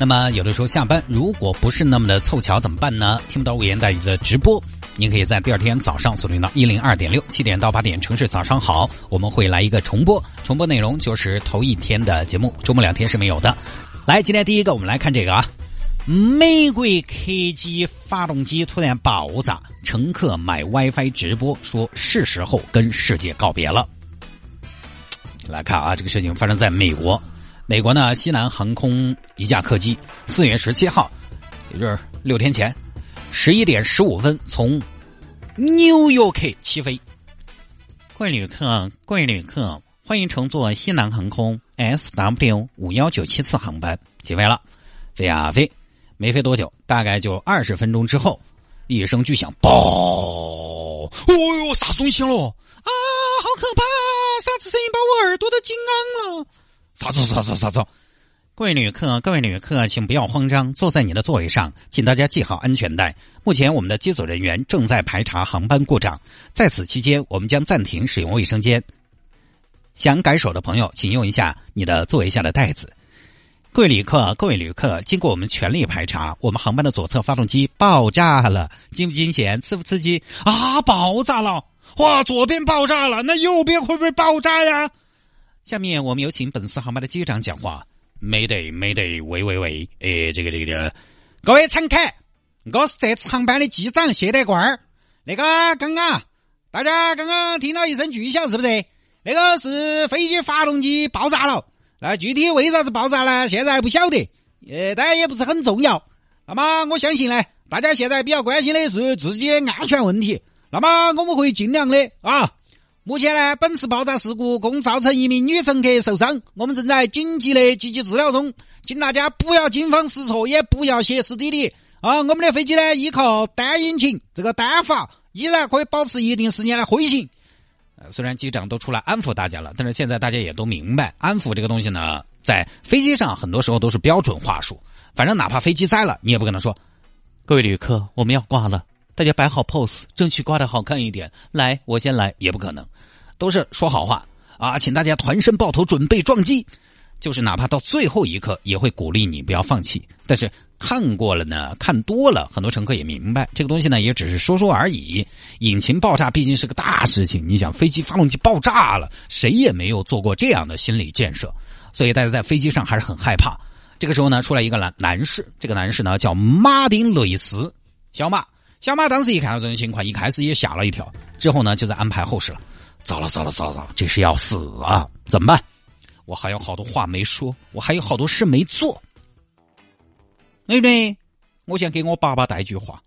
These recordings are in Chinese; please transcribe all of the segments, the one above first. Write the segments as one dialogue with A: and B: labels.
A: 那么有的时候下班如果不是那么的凑巧怎么办呢？听不到微言大义的直播，您可以在第二天早上锁定到一零二点六七点到八点，城市早上好，我们会来一个重播，重播内容就是头一天的节目，周末两天是没有的。来，今天第一个我们来看这个啊，美国客机发动机突然爆炸，乘客买 WiFi 直播说是时候跟世界告别了。来看啊，这个事情发生在美国。美国呢，西南航空一架客机，四月十七号，也就是六天前，十一点十五分从纽约客起飞。各位旅客，各位旅客，欢迎乘坐西南航空 SW 五幺九七次航班起飞了。飞呀飞，没飞多久，大概就二十分钟之后，一声巨响，爆！哦哟，啥东西了？啊，好可怕！啥子声音把我耳朵都惊安了？啥子啥子啥子？各位旅客，各位旅客，请不要慌张，坐在你的座位上，请大家系好安全带。目前我们的机组人员正在排查航班故障，在此期间，我们将暂停使用卫生间。想改手的朋友，请用一下你的座位下的袋子。各位旅客，各位旅客，经过我们全力排查，我们航班的左侧发动机爆炸了，惊不惊险，刺不刺激啊？爆炸了！哇，左边爆炸了，那右边会不会爆炸呀？下面我们有请本次航班的机长讲话。没得没得，喂喂喂，哎，这个这个，各位乘客，我是这次航班的机长谢德贵儿。那个刚刚大家刚刚听到一声巨响，是不是？那个是飞机发动机爆炸了。那具体为啥子爆炸呢？现在还不晓得，呃，当然也不是很重要。那么我相信呢，大家现在比较关心的是自己的安全问题。那么我们会尽量的啊。目前呢，本次爆炸事故共造成一名女乘客受伤，我们正在紧急的积极治疗中，请大家不要惊慌失措，也不要歇斯底里啊！我们的飞机呢，依靠单引擎这个单发，依然可以保持一定时间的飞行。虽然机长都出来安抚大家了，但是现在大家也都明白，安抚这个东西呢，在飞机上很多时候都是标准话术。反正哪怕飞机栽了，你也不可能说：“各位旅客，我们要挂了。”大家摆好 pose，争取挂的好看一点。来，我先来，也不可能，都是说好话啊，请大家团身抱头，准备撞击。就是哪怕到最后一刻，也会鼓励你不要放弃。但是看过了呢，看多了，很多乘客也明白，这个东西呢，也只是说说而已。引擎爆炸毕竟是个大事情，你想飞机发动机爆炸了，谁也没有做过这样的心理建设，所以大家在飞机上还是很害怕。这个时候呢，出来一个男男士，这个男士呢叫马丁·雷斯，小马。小马当时一看到这种情况，一开始也吓了一跳，之后呢，就在安排后事了。糟了，糟了，糟了，这是要死啊！怎么办？我还有好多话没说，我还有好多事没做。妹妹？我想给我爸爸带句话，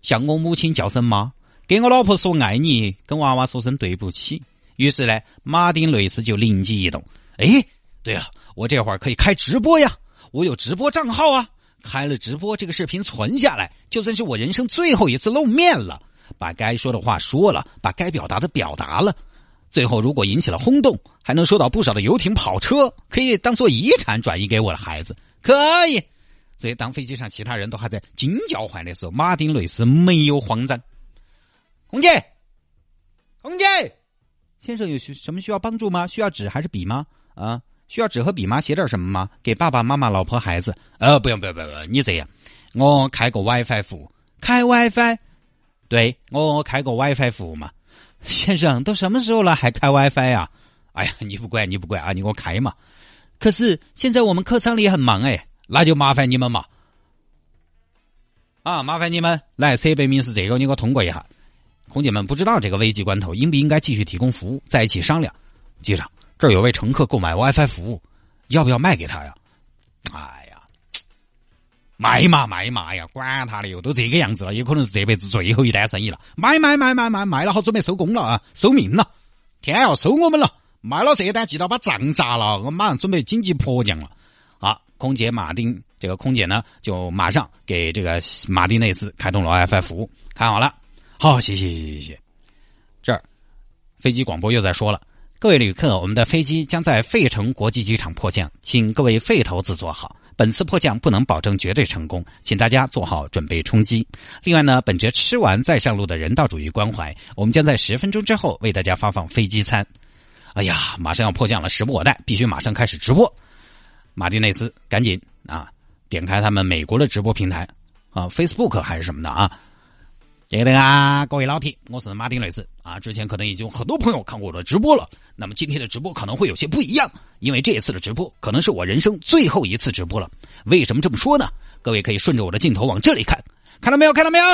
A: 向我母亲叫声妈，给我老婆说爱你，跟娃娃说声对不起。于是呢，马丁内斯就灵机一动，哎，对了，我这会儿可以开直播呀，我有直播账号啊。开了直播，这个视频存下来，就算是我人生最后一次露面了。把该说的话说了，把该表达的表达了。最后如果引起了轰动，还能收到不少的游艇、跑车，可以当做遗产转移给我的孩子。可以。所以当飞机上其他人都还在惊叫唤的时候，马丁·雷斯没有慌张。空姐，空姐，先生有需什么需要帮助吗？需要纸还是笔吗？啊？需要纸和笔吗？写点什么吗？给爸爸妈妈、老婆、孩子？呃，不用，不用，不用，你这样，我开个 WiFi 服务，开 WiFi，对我开个 WiFi 服务嘛。先生，都什么时候了还开 WiFi 呀？哎呀，你不管，你不管啊，你给我开嘛。可是现在我们客舱里很忙哎，那就麻烦你们嘛。啊，麻烦你们来，设备名是这个，你给我通过一下。空姐们不知道这个危急关头应不应该继续提供服务，在一起商量。机长。这儿有位乘客购买 WiFi 服务，要不要卖给他呀？哎呀，卖嘛卖嘛呀，管他的哟，都这个样子了，有可能是这辈子最后一单生意了。买买买买买，卖了好准备收工了啊，收命了，天要收我们了。卖了这一单，记到把账砸了，我马上准备紧急迫降了。好，空姐马丁，这个空姐呢，就马上给这个马丁内斯开通了 WiFi 服务，看好了，好，谢谢谢谢谢谢。这儿。
B: 飞机广播又在说了：“各位旅客，我们的飞机将在费城国际机场迫降，请各位费头子坐好。本次迫降不能保证绝对成功，请大家做好准备冲击。另外呢，本着吃完再上路的人道主义关怀，我们将在十分钟之后为大家发放飞机餐。”哎呀，马上要迫降了，时不我待，必须马上开始直播。马丁内斯，赶紧啊，点开他们美国的直播平台啊，Facebook 还是什么的啊。记得啊，各位老铁，我是马丁雷斯啊。之前可能已经很多朋友看过我的直播了，那么今天的直播可能会有些不一样，因为这一次的直播可能是我人生最后一次直播了。为什么这么说呢？各位可以顺着我的镜头往这里看，看到没有？看到没有？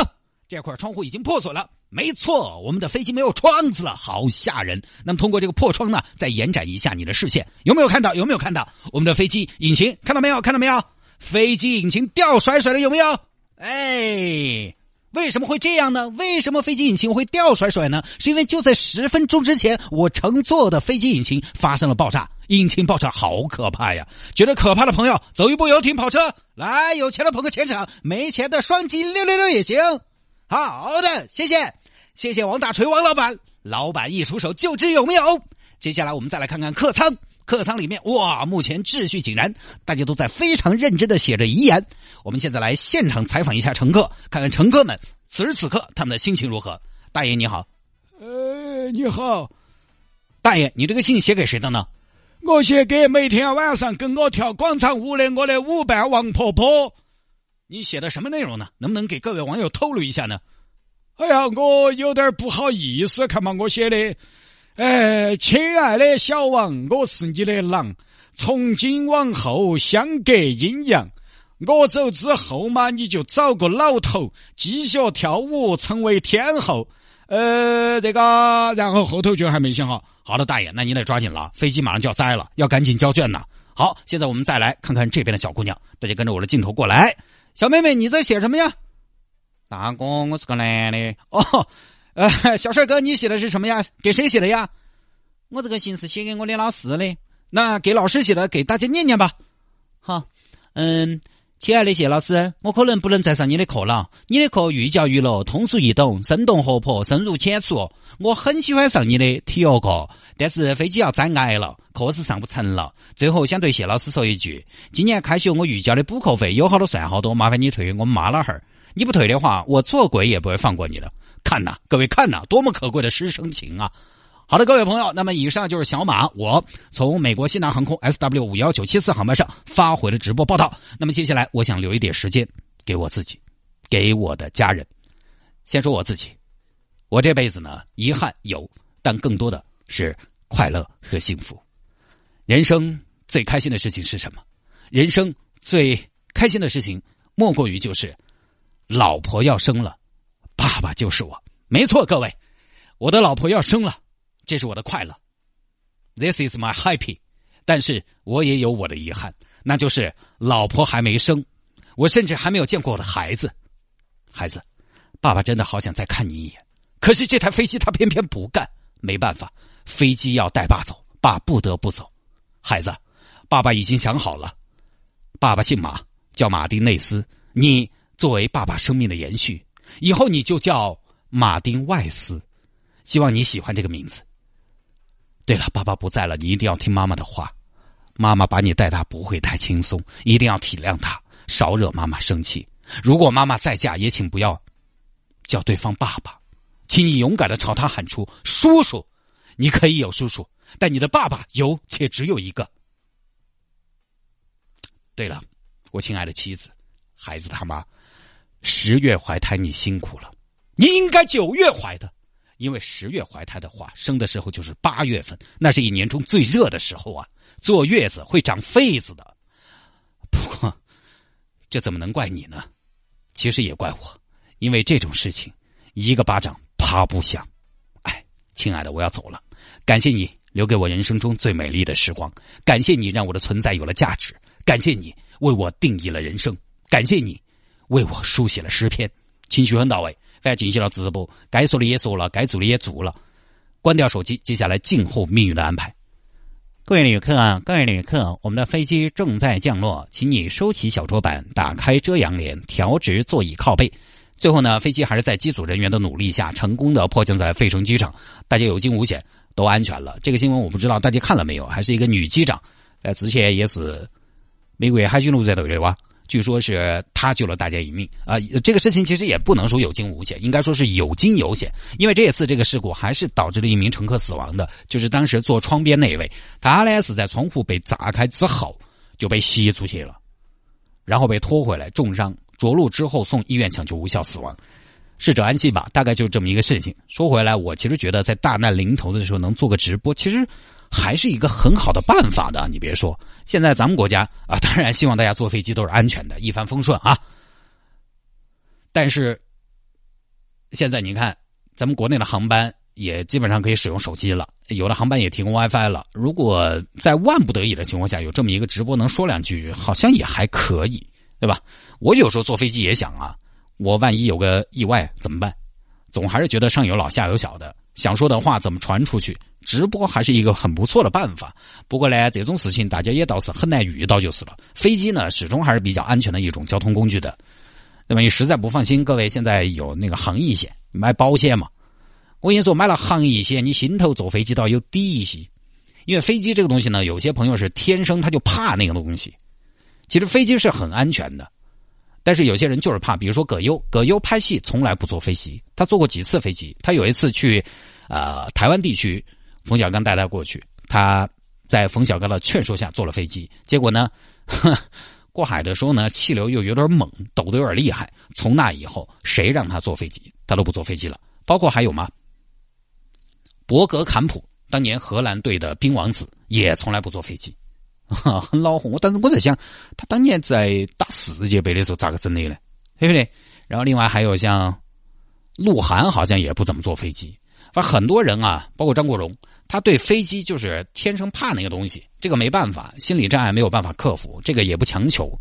B: 这块窗户已经破损了。没错，我们的飞机没有窗子了，好吓人。那么通过这个破窗呢，再延展一下你的视线，有没有看到？有没有看到我们的飞机引擎？看到没有？看到没有？飞机引擎掉甩甩的有没有？哎，为什么会这样呢？为什么飞机引擎会掉甩甩呢？是因为就在十分钟之前，我乘坐的飞机引擎发生了爆炸，引擎爆炸好可怕呀！觉得可怕的朋友，走一步游艇跑车，来，有钱的捧个钱场，没钱的双击六六六也行。好的，谢谢，谢谢王大锤王老板，老板一出手就知有没有。接下来我们再来看看客舱，客舱里面哇，目前秩序井然，大家都在非常认真的写着遗言。我们现在来现场采访一下乘客，看看乘客们此时此刻他们的心情如何。大爷你好，
C: 呃，你好，
B: 大爷，你这个信写给谁的呢？
C: 我写给每天晚上跟我跳广场舞的我的舞伴王婆婆。
B: 你写的什么内容呢？能不能给各位网友透露一下呢？
C: 哎呀，我有点不好意思，看嘛，我写的，哎，亲爱的小王，我是你的狼，从今往后相隔阴阳。我走之后嘛，你就找个老头继续跳舞，成为天后。呃，这个，然后后头就还没想好。
B: 好的，大爷，那你得抓紧了，飞机马上就要栽了，要赶紧交卷呐。好，现在我们再来看看这边的小姑娘，大家跟着我的镜头过来。小妹妹，你在写什么呀？
A: 大哥，我是个男的。
B: 哦，呃，小帅哥，你写的是什么呀？给谁写的呀？
A: 我这个信是写给我的老师的。
B: 那给老师写的，给大家念念吧。
A: 好，嗯，亲爱的谢老师，我可能不能再上你的课了。你的课寓教于乐，通俗易懂，生动活泼，深入浅出。我很喜欢上你的体育课，但是飞机要栽矮了，课是上不成了。最后想对谢老师说一句：今年开学我预交的补课费有好多算好多，麻烦你退给我们妈老汉儿。你不退的话，我做鬼也不会放过你的。看呐，各位看呐，多么可贵的师生情啊！好的，各位朋友，那么以上就是小马我从美国西南航空 S W 五幺九七四航班上发回的直播报道。那么接下来，我想留一点时间给我自己，给我的家人。先说我自己。我这辈子呢，遗憾有，但更多的是快乐和幸福。人生最开心的事情是什么？人生最开心的事情莫过于就是老婆要生了，爸爸就是我。没错，各位，我的老婆要生了，这是我的快乐。This is my happy。但是我也有我的遗憾，那就是老婆还没生，我甚至还没有见过我的孩子。孩子，爸爸真的好想再看你一眼。可是这台飞机他偏偏不干，没办法，飞机要带爸走，爸不得不走。孩子，爸爸已经想好了，爸爸姓马，叫马丁内斯。你作为爸爸生命的延续，以后你就叫马丁外斯。希望你喜欢这个名字。对了，爸爸不在了，你一定要听妈妈的话。妈妈把你带大不会太轻松，一定要体谅她，少惹妈妈生气。如果妈妈再嫁，也请不要叫对方爸爸。请你勇敢的朝他喊出：“叔叔，你可以有叔叔，但你的爸爸有且只有一个。”对了，我亲爱的妻子，孩子他妈，十月怀胎你辛苦了，你应该九月怀的，因为十月怀胎的话，生的时候就是八月份，那是一年中最热的时候啊，坐月子会长痱子的。不过，这怎么能怪你呢？其实也怪我，因为这种事情，一个巴掌。啪不响，哎，亲爱的，我要走了。感谢你留给我人生中最美丽的时光，感谢你让我的存在有了价值，感谢你为我定义了人生，感谢你为我书写了诗篇。情绪很到位，反正进行了直播，该说的也说了，该做的也做了。关掉手机，接下来静候命运的安排。各位旅客，各位旅客，我们的飞机正在降落，请你收起小桌板，打开遮阳帘，调直座椅靠背。最后呢，飞机还是在机组人员的努力下，成功的迫降在费城机场。大家有惊无险，都安全了。这个新闻我不知道大家看了没有，还是一个女机长，呃，之前也是美国海军陆战队的哇。据说是他救了大家一命啊！这个事情其实也不能说有惊无险，应该说是有惊有险。因为这一次这个事故还是导致了一名乘客死亡的，就是当时坐窗边那一位，他呢是在窗户被砸开之后就被吸出去了，然后被拖回来重伤，着陆之后送医院抢救无效死亡，逝者安息吧。大概就是这么一个事情。说回来，我其实觉得在大难临头的时候能做个直播，其实。还是一个很好的办法的，你别说，现在咱们国家啊，当然希望大家坐飞机都是安全的，一帆风顺啊。但是现在你看，咱们国内的航班也基本上可以使用手机了，有的航班也提供 WiFi 了。如果在万不得已的情况下，有这么一个直播能说两句，好像也还可以，对吧？我有时候坐飞机也想啊，我万一有个意外怎么办？总还是觉得上有老下有小的，想说的话怎么传出去？直播还是一个很不错的办法，不过呢，这种事情大家也倒是很难遇到就是了。飞机呢，始终还是比较安全的一种交通工具的。那么你实在不放心，各位现在有那个航疫险，买保险嘛？我跟你说，买了航疫险，你心头坐飞机倒有底一些。因为飞机这个东西呢，有些朋友是天生他就怕那个东西。其实飞机是很安全的，但是有些人就是怕。比如说葛优，葛优拍戏从来不坐飞机，他坐过几次飞机。他有一次去，呃，台湾地区。冯小刚带他过去，他在冯小刚的劝说下坐了飞机。结果呢，过海的时候呢，气流又有点猛，抖得有点厉害。从那以后，谁让他坐飞机，他都不坐飞机了。包括还有吗？博格坎普当年荷兰队的冰王子也从来不坐飞机，很恼火。我当时我在想，他当年在打世界杯的时候咋个整的呢？对不对？然后另外还有像鹿晗，好像也不怎么坐飞机。反正很多人啊，包括张国荣。他对飞机就是天生怕那个东西，这个没办法，心理障碍没有办法克服，这个也不强求。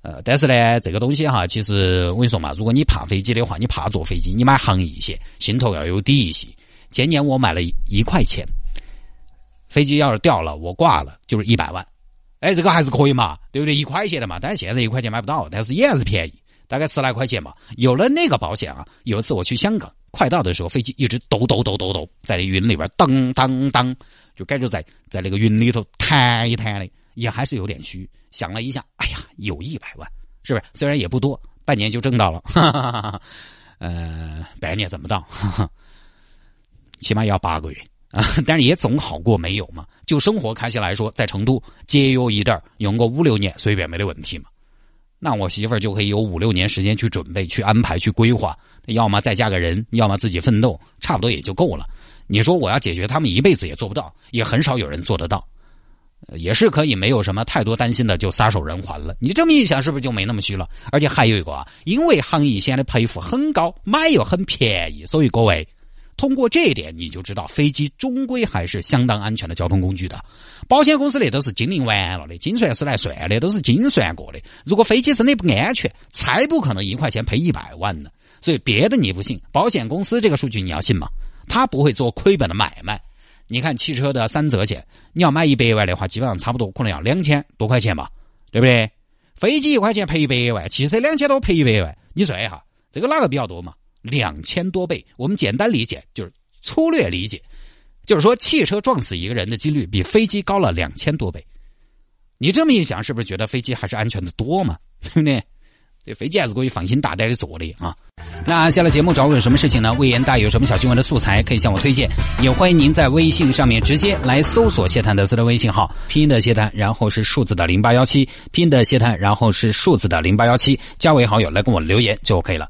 A: 呃，但是呢，这个东西哈，其实我跟你说嘛，如果你怕飞机的话，你怕坐飞机，你买航一些，心头要有底一些。今年我买了一块钱，飞机要是掉了，我挂了就是一百万，哎，这个还是可以嘛，对不对？一块钱的嘛，但是现在一块钱买不到，但是也还是便宜，大概十来块钱嘛。有了那个保险啊，有一次我去香港。快到的时候，飞机一直抖抖抖抖抖，在云里边当当当，就感觉在在那个云里头弹一弹的，也还是有点虚。想了一下，哎呀，有一百万，是不是？虽然也不多，半年就挣到了，哈哈哈哈呃，百年怎么到，起码要八个月啊。但是也总好过没有嘛。就生活开销来说，在成都节约一点，用个五六年，随便没得问题嘛。那我媳妇儿就可以有五六年时间去准备、去安排、去规划，要么再嫁个人，要么自己奋斗，差不多也就够了。你说我要解决他们一辈子也做不到，也很少有人做得到，也是可以没有什么太多担心的就撒手人寰了。你这么一想，是不是就没那么虚了？而且还有一个啊，因为航一险的赔付很高，买又很便宜，所以各位。通过这一点，你就知道飞机终归还是相当安全的交通工具的。保险公司那都是精灵完了的，精算师来算的都是精算过的。如果飞机真的不安全，才不可能一块钱赔一百万呢。所以别的你不信，保险公司这个数据你要信吗？他不会做亏本的买卖。你看汽车的三责险，你要买一百万的话，基本上差不多可能要两千多块钱吧，对不对？飞机一块钱赔一百万，汽车两千多赔一百万，你算一下，这个哪个比较多嘛？两千多倍，我们简单理解就是粗略理解，就是说汽车撞死一个人的几率比飞机高了两千多倍。你这么一想，是不是觉得飞机还是安全的多嘛？对不对？这飞机还是可以放心大胆的坐的啊。那下了节目找我有什么事情呢？魏延大有什么小新闻的素材可以向我推荐，也欢迎您在微信上面直接来搜索谢探的私人微信号，拼音的谢探，然后是数字的零八幺七，拼音的谢探，然后是数字的零八幺七，加为好友来跟我留言就 OK 了。